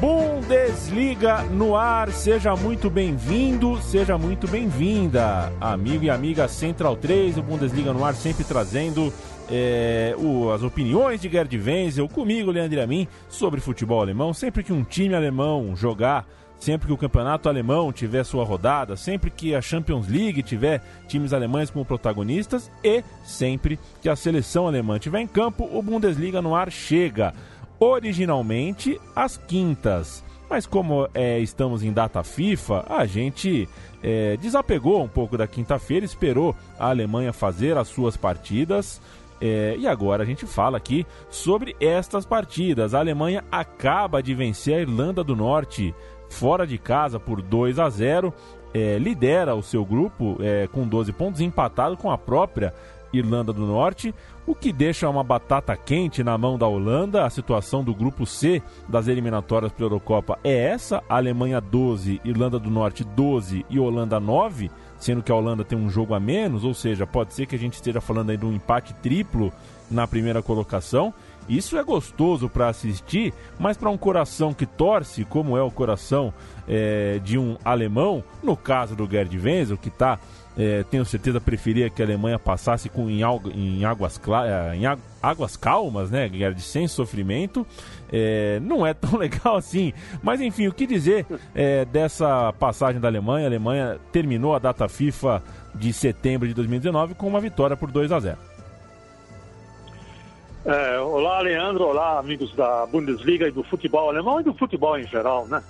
Bundesliga no ar, seja muito bem-vindo, seja muito bem-vinda, amigo e amiga Central 3, o Bundesliga no ar sempre trazendo é, o, as opiniões de Gerd Wenzel, comigo, Leandro Amin, sobre futebol alemão. Sempre que um time alemão jogar, sempre que o campeonato alemão tiver sua rodada, sempre que a Champions League tiver times alemães como protagonistas e sempre que a seleção alemã estiver em campo, o Bundesliga no ar chega originalmente às quintas. Mas como é, estamos em data FIFA, a gente é, desapegou um pouco da quinta-feira, esperou a Alemanha fazer as suas partidas. É, e agora a gente fala aqui sobre estas partidas. A Alemanha acaba de vencer a Irlanda do Norte fora de casa por 2 a 0. É, lidera o seu grupo é, com 12 pontos, empatado com a própria Irlanda do Norte, o que deixa uma batata quente na mão da Holanda. A situação do grupo C das eliminatórias para a Eurocopa é essa: Alemanha 12, Irlanda do Norte 12 e Holanda 9, sendo que a Holanda tem um jogo a menos, ou seja, pode ser que a gente esteja falando aí de um empate triplo na primeira colocação. Isso é gostoso para assistir, mas para um coração que torce, como é o coração é, de um alemão, no caso do Gerd Wenzel, que está é, tenho certeza preferia que a Alemanha passasse com, em, em, águas, é, em águas calmas, né, Gerd, sem sofrimento. É, não é tão legal assim. Mas enfim, o que dizer é, dessa passagem da Alemanha? A Alemanha terminou a data FIFA de setembro de 2019 com uma vitória por 2 a 0. É, olá, Leandro. Olá, amigos da Bundesliga e do futebol alemão e do futebol em geral, né?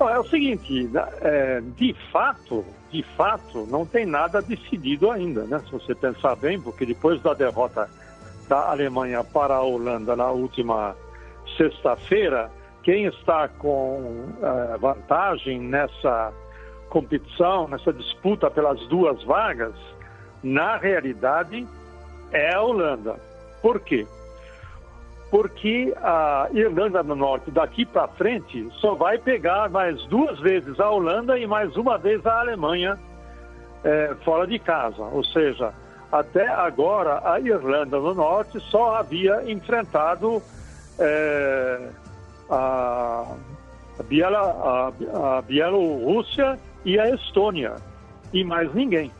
É o seguinte, né, é, de fato, de fato, não tem nada decidido ainda, né? Se você pensar bem, porque depois da derrota da Alemanha para a Holanda na última sexta-feira, quem está com é, vantagem nessa competição, nessa disputa pelas duas vagas, na realidade, é a Holanda. Por quê? Porque a Irlanda do Norte daqui para frente só vai pegar mais duas vezes a Holanda e mais uma vez a Alemanha é, fora de casa. Ou seja, até agora a Irlanda do Norte só havia enfrentado é, a, a, Bielorrússia e a Estônia e mais ninguém.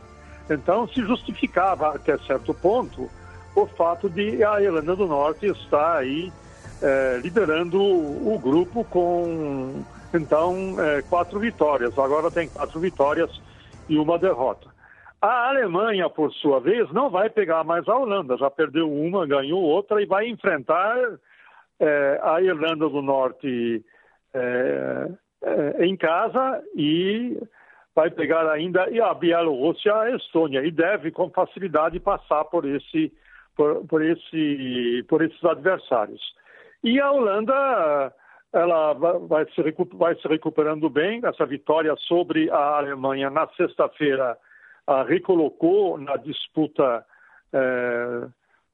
Então se justificava até certo ponto o fato de a Irlanda do Norte estar aí é, liderando o, grupo com, então, é, quatro vitórias. Agora tem quatro vitórias e uma derrota. A Alemanha, por sua vez, não vai pegar mais a Holanda. Já perdeu uma, ganhou outra e vai enfrentar é, a Irlanda do Norte é, é, em casa e vai pegar ainda e a Bielorrússia, a Estônia, e deve com facilidade passar por esse por, por, esse, por esses adversários. E a Holanda ela vai se, vai se recuperando bem. Essa vitória sobre a Alemanha na sexta-feira a recolocou na disputa é,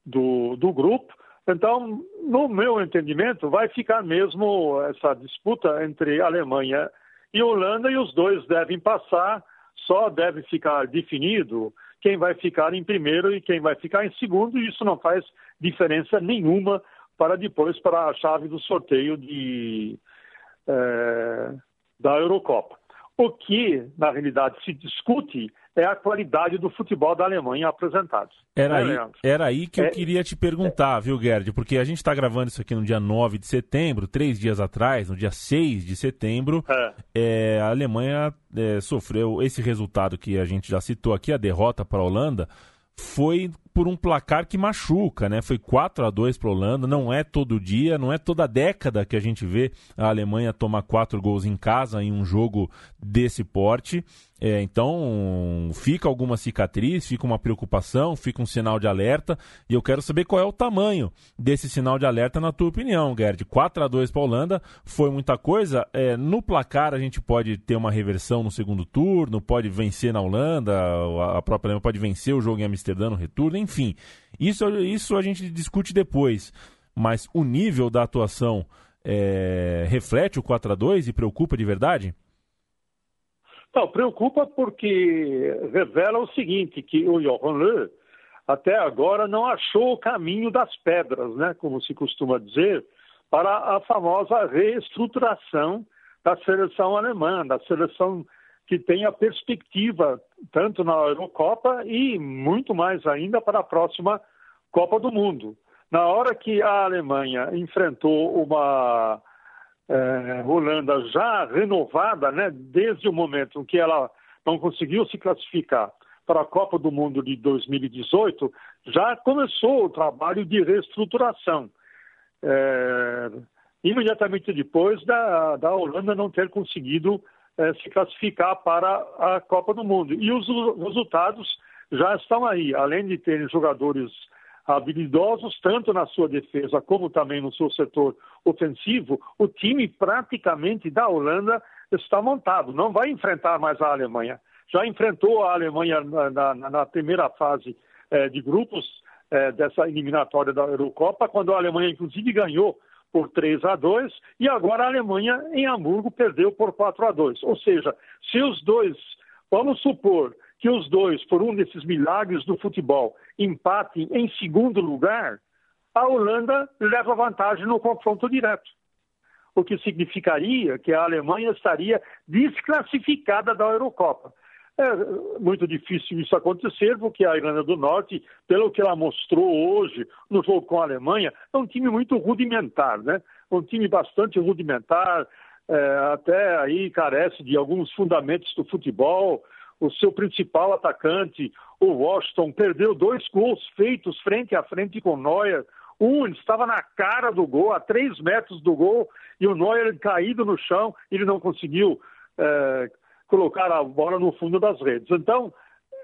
do, do grupo. Então, no meu entendimento, vai ficar mesmo essa disputa entre Alemanha e Holanda e os dois devem passar. Só deve ficar definido quem vai ficar em primeiro e quem vai ficar em segundo, e isso não faz diferença nenhuma para depois para a chave do sorteio de, é, da Eurocopa. O que, na realidade, se discute é a qualidade do futebol da Alemanha apresentado. Era, né, aí, era aí que é, eu queria te perguntar, é, viu, Gerd? Porque a gente está gravando isso aqui no dia 9 de setembro, três dias atrás, no dia 6 de setembro, é. é a Alemanha é, sofreu esse resultado que a gente já citou aqui, a derrota para a Holanda, foi por um placar que machuca, né? Foi 4 a 2 para a Holanda, não é todo dia, não é toda década que a gente vê a Alemanha tomar quatro gols em casa em um jogo desse porte. É, então fica alguma cicatriz, fica uma preocupação, fica um sinal de alerta. E eu quero saber qual é o tamanho desse sinal de alerta, na tua opinião, Gerd. 4 a 2 para a Holanda foi muita coisa. É, no placar a gente pode ter uma reversão no segundo turno, pode vencer na Holanda, a própria Alemanha pode vencer o jogo em Amsterdã no retorno, enfim. Isso, isso a gente discute depois. Mas o nível da atuação é, reflete o 4 a 2 e preocupa de verdade? Não, preocupa porque revela o seguinte, que o Johan Löw até agora não achou o caminho das pedras, né, como se costuma dizer, para a famosa reestruturação da seleção alemã, da seleção que tem a perspectiva tanto na Eurocopa e muito mais ainda para a próxima Copa do Mundo. Na hora que a Alemanha enfrentou uma é, Holanda já renovada, né, desde o momento em que ela não conseguiu se classificar para a Copa do Mundo de 2018, já começou o trabalho de reestruturação. É, imediatamente depois da, da Holanda não ter conseguido é, se classificar para a Copa do Mundo. E os resultados já estão aí. Além de terem jogadores habilidosos, tanto na sua defesa como também no seu setor ofensivo, o time praticamente da Holanda está montado. Não vai enfrentar mais a Alemanha. Já enfrentou a Alemanha na, na, na primeira fase é, de grupos é, dessa eliminatória da Eurocopa, quando a Alemanha, inclusive, ganhou por 3 a 2 e agora a Alemanha em Hamburgo perdeu por 4 a 2. Ou seja, se os dois, vamos supor que os dois, por um desses milagres do futebol, empatem em segundo lugar, a Holanda leva vantagem no confronto direto. O que significaria que a Alemanha estaria desclassificada da Eurocopa. É muito difícil isso acontecer, porque a Irlanda do Norte, pelo que ela mostrou hoje no jogo com a Alemanha, é um time muito rudimentar, né? Um time bastante rudimentar, é, até aí carece de alguns fundamentos do futebol. O seu principal atacante, o Washington, perdeu dois gols feitos frente a frente com Neuer. Um estava na cara do gol, a três metros do gol, e o Neuer caído no chão, ele não conseguiu é, colocar a bola no fundo das redes. Então,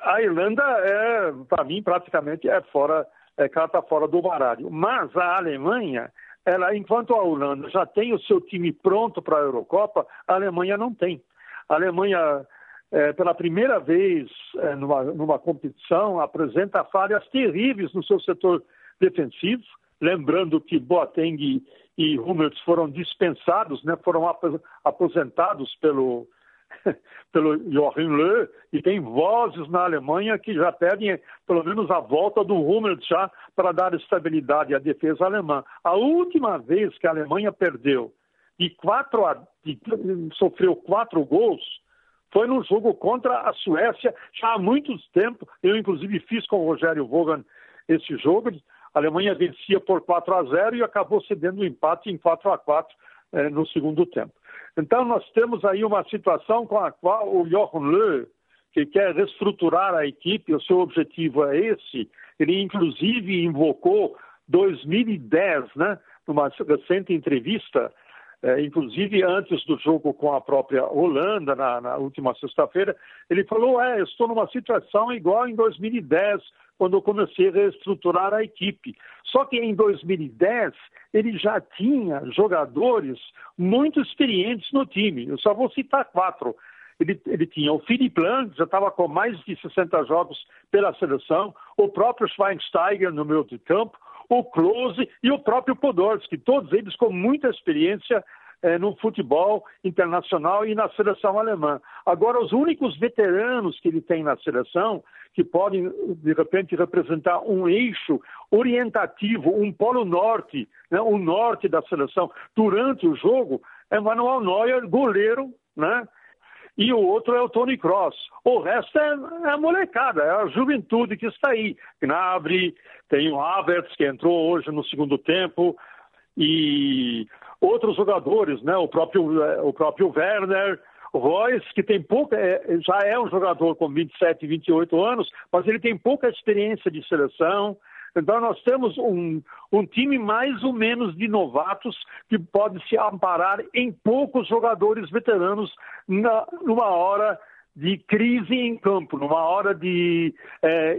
a Irlanda é, para mim, praticamente é fora, é carta fora do baralho. Mas a Alemanha, ela, enquanto a Holanda já tem o seu time pronto para a Eurocopa, a Alemanha não tem. A Alemanha, é, pela primeira vez é, numa, numa competição, apresenta falhas terríveis no seu setor defensivo. Lembrando que Boateng e Hummels foram dispensados, né, foram aposentados pelo, pelo Joachim Löw, e tem vozes na Alemanha que já pedem pelo menos a volta do Hummels já para dar estabilidade à defesa alemã. A última vez que a Alemanha perdeu de quatro a, de, sofreu quatro gols foi no jogo contra a Suécia, já há muito tempo. Eu, inclusive, fiz com o Rogério Vogan esse jogo. A Alemanha vencia por 4 a 0 e acabou cedendo o um empate em 4 a 4 eh, no segundo tempo. Então, nós temos aí uma situação com a qual o Jochen Löw, que quer reestruturar a equipe, o seu objetivo é esse, ele inclusive invocou 2010, né, numa recente entrevista, é, inclusive antes do jogo com a própria Holanda, na, na última sexta-feira, ele falou: é, estou numa situação igual em 2010, quando eu comecei a reestruturar a equipe. Só que em 2010 ele já tinha jogadores muito experientes no time. Eu só vou citar quatro. Ele, ele tinha o Philipp Lang, já estava com mais de 60 jogos pela seleção, o próprio Schweinsteiger no meio de campo, o Klose e o próprio Podolski, todos eles com muita experiência é, no futebol internacional e na seleção alemã. Agora, os únicos veteranos que ele tem na seleção, que podem, de repente, representar um eixo orientativo, um polo norte, né, o norte da seleção, durante o jogo, é Manuel Neuer, goleiro, né? E o outro é o Tony Cross. O resto é, é a molecada, é a juventude que está aí. Gnabry, tem o Havertz, que entrou hoje no segundo tempo, e outros jogadores, né? O próprio, é, o próprio Werner, Royce, que tem pouca, é, já é um jogador com 27, 28 anos, mas ele tem pouca experiência de seleção. Então nós temos um, um time mais ou menos de novatos que pode se amparar em poucos jogadores veteranos na, numa hora de crise em campo, numa hora de é,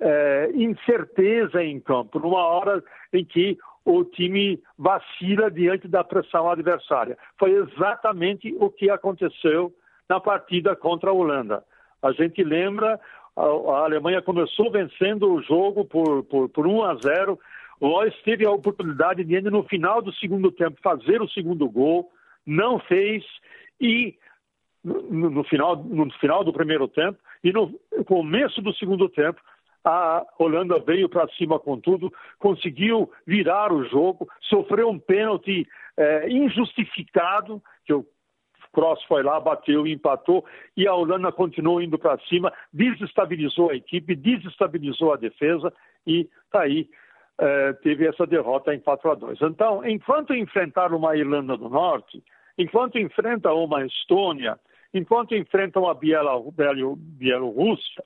é, incerteza em campo, numa hora em que o time vacila diante da pressão adversária. Foi exatamente o que aconteceu na partida contra a Holanda. A gente lembra, a, Alemanha começou vencendo o jogo por, por, por 1 a 0. Lois teve a oportunidade de, no final do segundo tempo, fazer o segundo gol, não fez, e no, no final, no final do primeiro tempo, e no começo do segundo tempo, a Holanda veio para cima com tudo, conseguiu virar o jogo, sofreu um pênalti é, injustificado, que o Cross foi lá, bateu empatou, e a Holanda continuou indo para cima, desestabilizou a equipe, desestabilizou a defesa, e está aí, é, teve essa derrota em 4 a 2. Então, enquanto enfrentar uma Irlanda do Norte, enquanto enfrenta uma Estônia, enquanto enfrentam a Bielorrússia,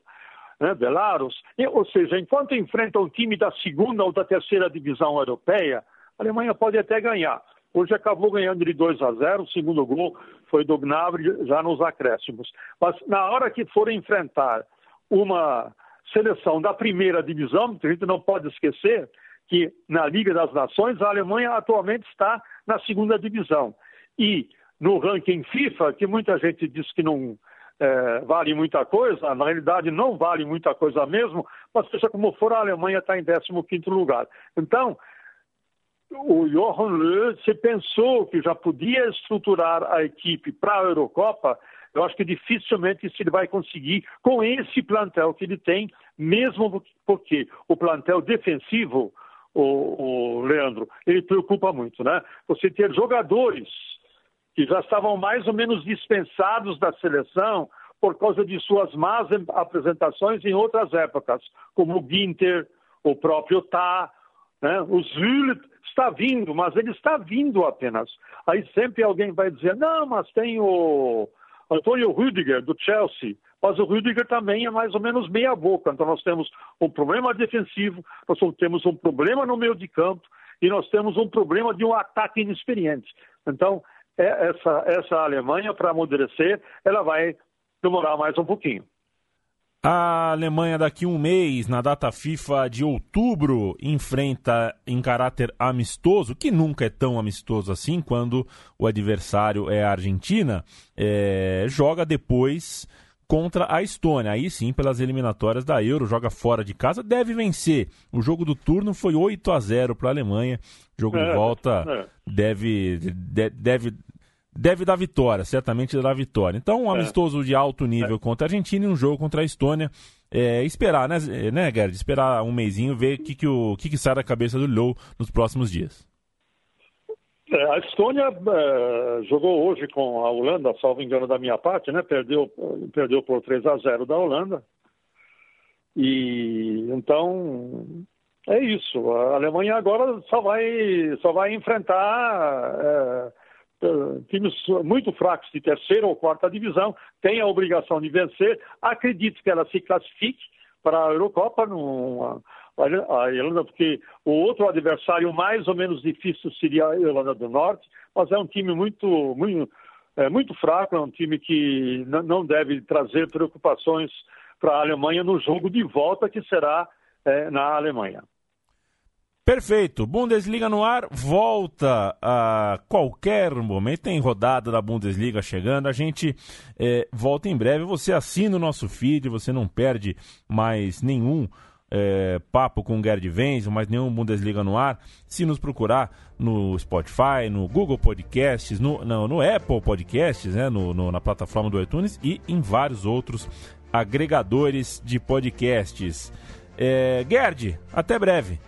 né, Belarus, ou seja, enquanto enfrenta um time da segunda ou da terceira divisão europeia, a Alemanha pode até ganhar. Hoje acabou ganhando de 2 a 0, o segundo gol foi do Gnabry já nos acréscimos. Mas na hora que for enfrentar uma seleção da primeira divisão, a gente não pode esquecer que na Liga das Nações a Alemanha atualmente está na segunda divisão. E no ranking FIFA, que muita gente diz que não é, vale muita coisa, na realidade não vale muita coisa mesmo, mas seja como for, a Alemanha está em 15 lugar. Então, o Johan Löw, se pensou que já podia estruturar a equipe para a Eurocopa, eu acho que dificilmente ele vai conseguir com esse plantel que ele tem, mesmo porque o plantel defensivo, o, o Leandro, ele preocupa muito, né? Você ter jogadores que já estavam mais ou menos dispensados da seleção por causa de suas más apresentações em outras épocas, como o Ginter, o próprio Tá, né? o Zülle está vindo, mas ele está vindo apenas. Aí sempre alguém vai dizer, não, mas tem o Antônio Rüdiger, do Chelsea, mas o Rüdiger também é mais ou menos meia boca. Então nós temos um problema defensivo, nós temos um problema no meio de campo e nós temos um problema de um ataque inexperiente. Então é, essa, essa Alemanha, para amadurecer, ela vai demorar mais um pouquinho. A Alemanha, daqui a um mês, na data FIFA de outubro, enfrenta em caráter amistoso, que nunca é tão amistoso assim, quando o adversário é a Argentina, é, joga depois contra a Estônia. Aí sim, pelas eliminatórias da Euro, joga fora de casa, deve vencer. O jogo do turno foi 8 a 0 para a Alemanha. Jogo é, de volta é. deve, de, deve deve dar vitória, certamente dará vitória. Então, um é. amistoso de alto nível é. contra a Argentina e um jogo contra a Estônia. É, esperar, né, né, Gerd? Esperar um mêsinho, ver o que, que, o, que, que sai da cabeça do Low nos próximos dias. É, a Estônia jogou hoje com a Holanda, salvo engano da minha parte, né? Perdeu, perdeu por 3 a 0 da Holanda. E então é isso. A Alemanha agora só vai, só vai enfrentar times muito fracos de terceira ou quarta divisão têm a obrigação de vencer. Acredito que ela se classifique para a Eurocopa, numa, a Irlanda, porque o outro adversário mais ou menos difícil seria a Irlanda do Norte, mas é um time muito, muito, é, muito fraco, é um time que não deve trazer preocupações para a Alemanha no jogo de volta que será é, na Alemanha. Perfeito. Bundesliga no ar volta a qualquer momento. Tem rodada da Bundesliga chegando. A gente é, volta em breve. Você assina o nosso feed, você não perde mais nenhum é, papo com o Gerd Wenzel, mais nenhum Bundesliga no ar. Se nos procurar no Spotify, no Google Podcasts, no, no, no Apple Podcasts, né, no, no, na plataforma do iTunes e em vários outros agregadores de podcasts. É, Gerd, até breve.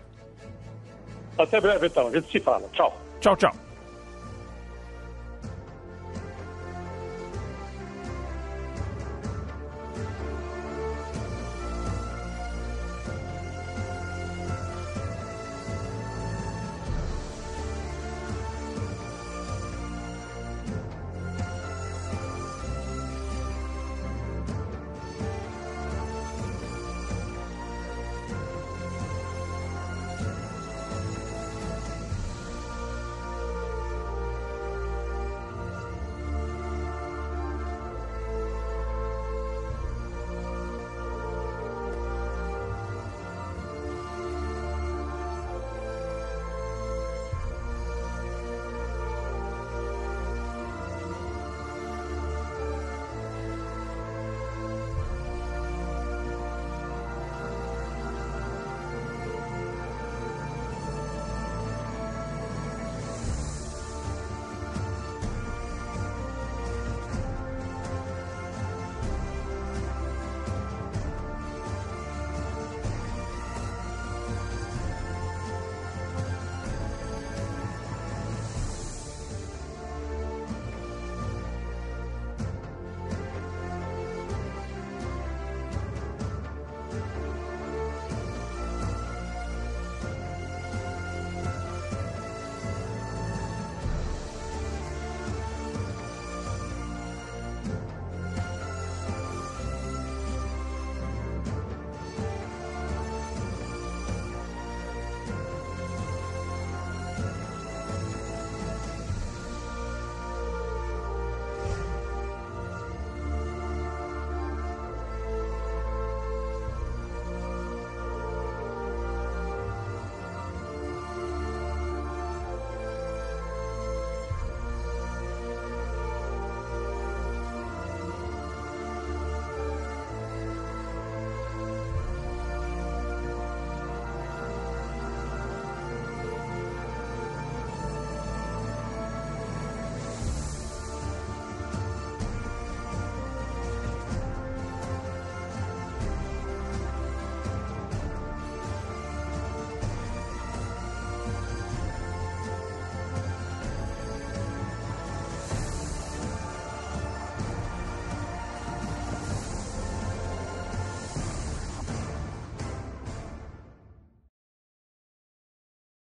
Até breve, então. A gente se fala. Tchau. Tchau, tchau.